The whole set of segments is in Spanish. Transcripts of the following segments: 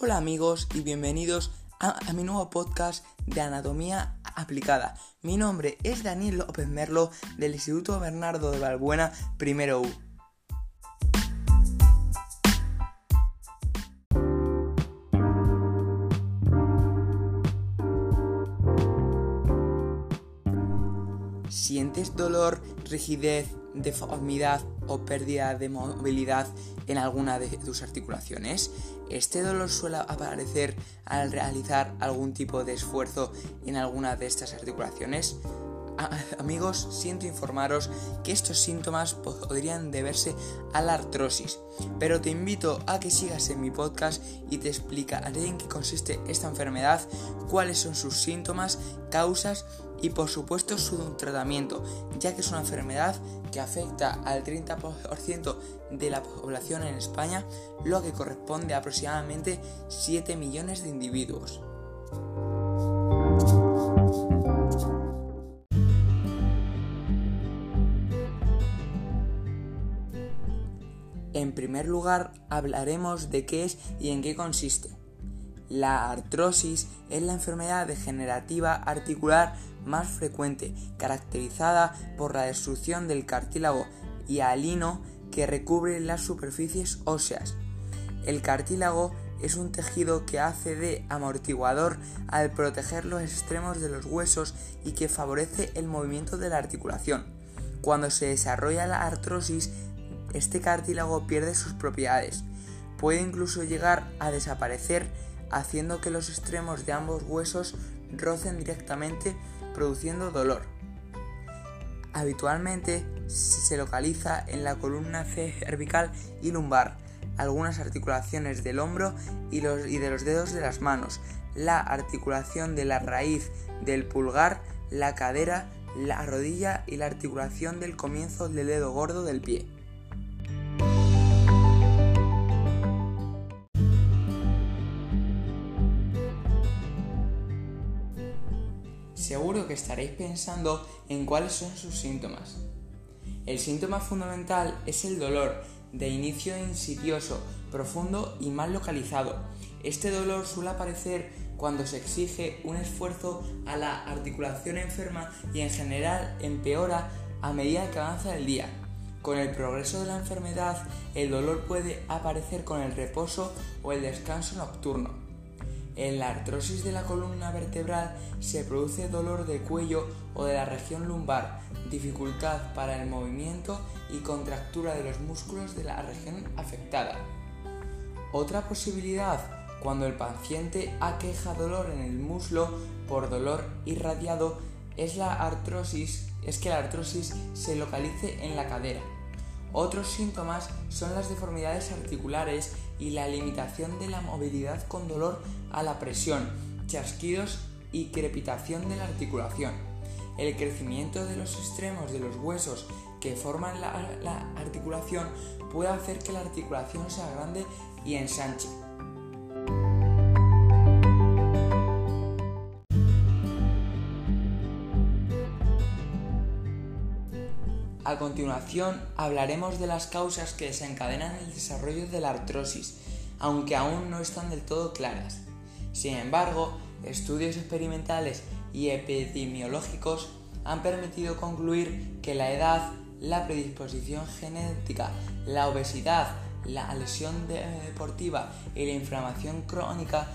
Hola amigos y bienvenidos a, mi nuevo podcast de Anatomía Aplicada. Mi nombre es Daniel López Merlo del Instituto Bernardo de Valbuena, primero U. rigidez, deformidad o pérdida de movilidad en alguna de tus articulaciones? Este dolor suele aparecer al realizar algún tipo de esfuerzo en alguna de estas articulaciones. Amigos, siento informaros que estos síntomas podrían deberse a la artrosis, pero te invito a que sigas en mi podcast y te explicaré en qué consiste esta enfermedad, cuáles son sus síntomas, causas y por supuesto su tratamiento, ya que es una enfermedad que afecta al 30% de la población en España, lo que corresponde a aproximadamente 7 millones de individuos. En primer lugar, hablaremos de qué es y en qué consiste. La artrosis es la enfermedad degenerativa articular más frecuente, caracterizada por la destrucción del cartílago hialino que recubre las superficies óseas. El cartílago es un tejido que hace de amortiguador al proteger los extremos de los huesos y que favorece el movimiento de la articulación. Cuando se desarrolla la artrosis, este cartílago pierde sus propiedades. Puede incluso llegar a desaparecer haciendo que los extremos de ambos huesos rocen directamente produciendo dolor. Habitualmente se localiza en la columna cervical y lumbar, algunas articulaciones del hombro y, y de los dedos de las manos, la articulación de la raíz del pulgar, la cadera, la rodilla y la articulación del comienzo del dedo gordo del pie. Seguro que estaréis pensando en cuáles son sus síntomas. El síntoma fundamental es el dolor, de inicio insidioso, profundo y mal localizado. Este dolor suele aparecer cuando se exige un esfuerzo a la articulación enferma y en general empeora a medida que avanza el día. Con el progreso de la enfermedad, el dolor puede aparecer con el reposo o el descanso nocturno. En la artrosis de la columna vertebral se produce dolor de cuello o de la región lumbar, dificultad para el movimiento y contractura de los músculos de la región afectada. Otra posibilidad, cuando el paciente aqueja dolor en el muslo por dolor irradiado, es la artrosis, es que la artrosis se localice en la cadera. Otros síntomas son las deformidades articulares y la limitación de la movilidad con dolor a la presión, chasquidos y crepitación de la articulación. El crecimiento de los extremos de los huesos que forman la, la articulación puede hacer que la articulación sea grande y ensanche. A continuación hablaremos de las causas que desencadenan el desarrollo de la artrosis, aunque aún no están del todo claras. Sin embargo, estudios experimentales y epidemiológicos han permitido concluir que la edad, la predisposición genética, la obesidad, la lesión deportiva y la inflamación crónica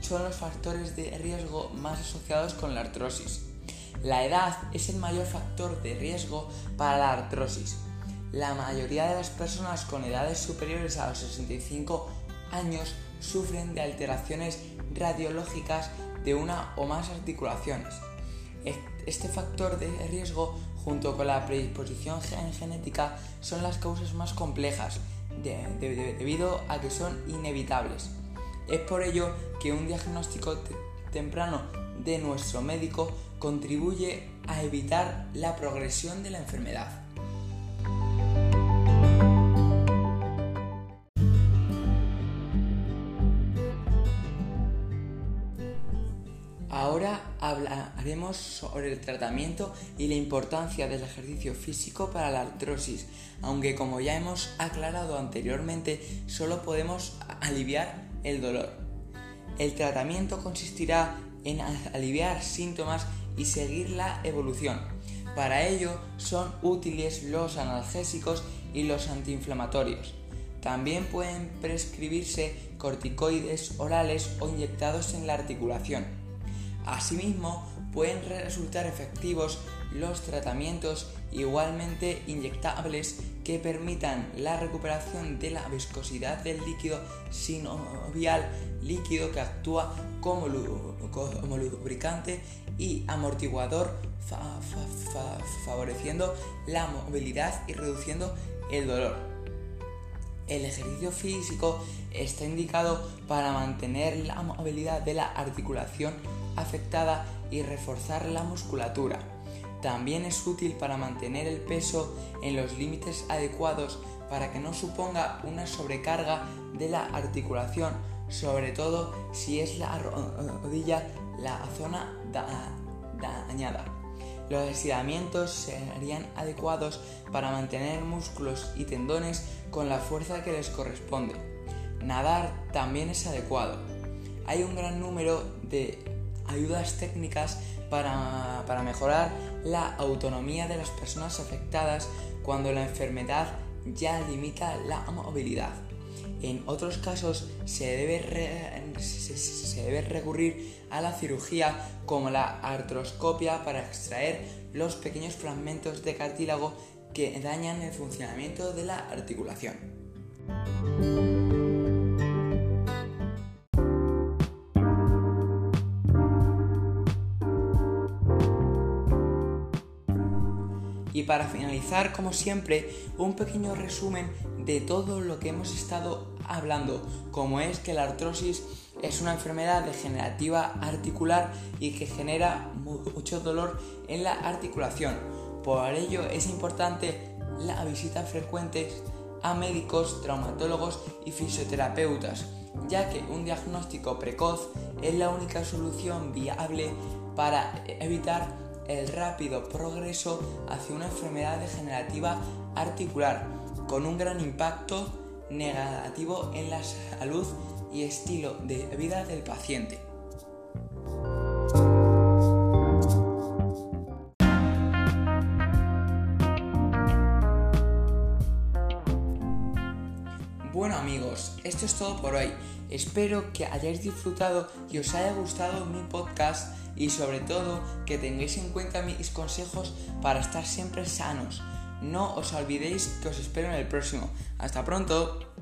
son los factores de riesgo más asociados con la artrosis. La edad es el mayor factor de riesgo para la artrosis. La mayoría de las personas con edades superiores a los 65 años sufren de alteraciones radiológicas de una o más articulaciones. Este factor de riesgo junto con la predisposición genética son las causas más complejas debido a que son inevitables. Es por ello que un diagnóstico temprano de nuestro médico contribuye a evitar la progresión de la enfermedad. Ahora hablaremos sobre el tratamiento y la importancia del ejercicio físico para la artrosis, aunque como ya hemos aclarado anteriormente, solo podemos aliviar el dolor. El tratamiento consistirá en aliviar síntomas y seguir la evolución. Para ello son útiles los analgésicos y los antiinflamatorios. También pueden prescribirse corticoides orales o inyectados en la articulación. Asimismo, pueden resultar efectivos los tratamientos igualmente inyectables que permitan la recuperación de la viscosidad del líquido sinovial, líquido que actúa como, lubricante y amortiguador, favoreciendo la movilidad y reduciendo el dolor. El ejercicio físico está indicado para mantener la movilidad de la articulación afectada y reforzar la musculatura. También es útil para mantener el peso en los límites adecuados para que no suponga una sobrecarga de la articulación, sobre todo si es la rodilla la zona dañada. Los estiramientos serían adecuados para mantener músculos y tendones con la fuerza que les corresponde. Nadar también es adecuado. Hay un gran número de ayudas técnicas para, para mejorar la autonomía de las personas afectadas cuando la enfermedad ya limita la movilidad. En otros casos se debe, se, debe, recurrir a la cirugía como la artroscopia para extraer los pequeños fragmentos de cartílago que dañan el funcionamiento de la articulación. Y para finalizar, como siempre, un pequeño resumen de todo lo que hemos estado hablando, como es que la artrosis es una enfermedad degenerativa articular y que genera mucho dolor en la articulación. Por ello es importante la visita frecuente a médicos, traumatólogos y fisioterapeutas, ya que un diagnóstico precoz es la única solución viable para evitar el rápido progreso hacia una enfermedad degenerativa articular con un gran impacto negativo en la salud y estilo de vida del paciente. Esto es todo por hoy. Espero que hayáis disfrutado y os haya gustado mi podcast y sobre todo que tengáis en cuenta mis consejos para estar siempre sanos. No os olvidéis que os espero en el próximo. Hasta pronto.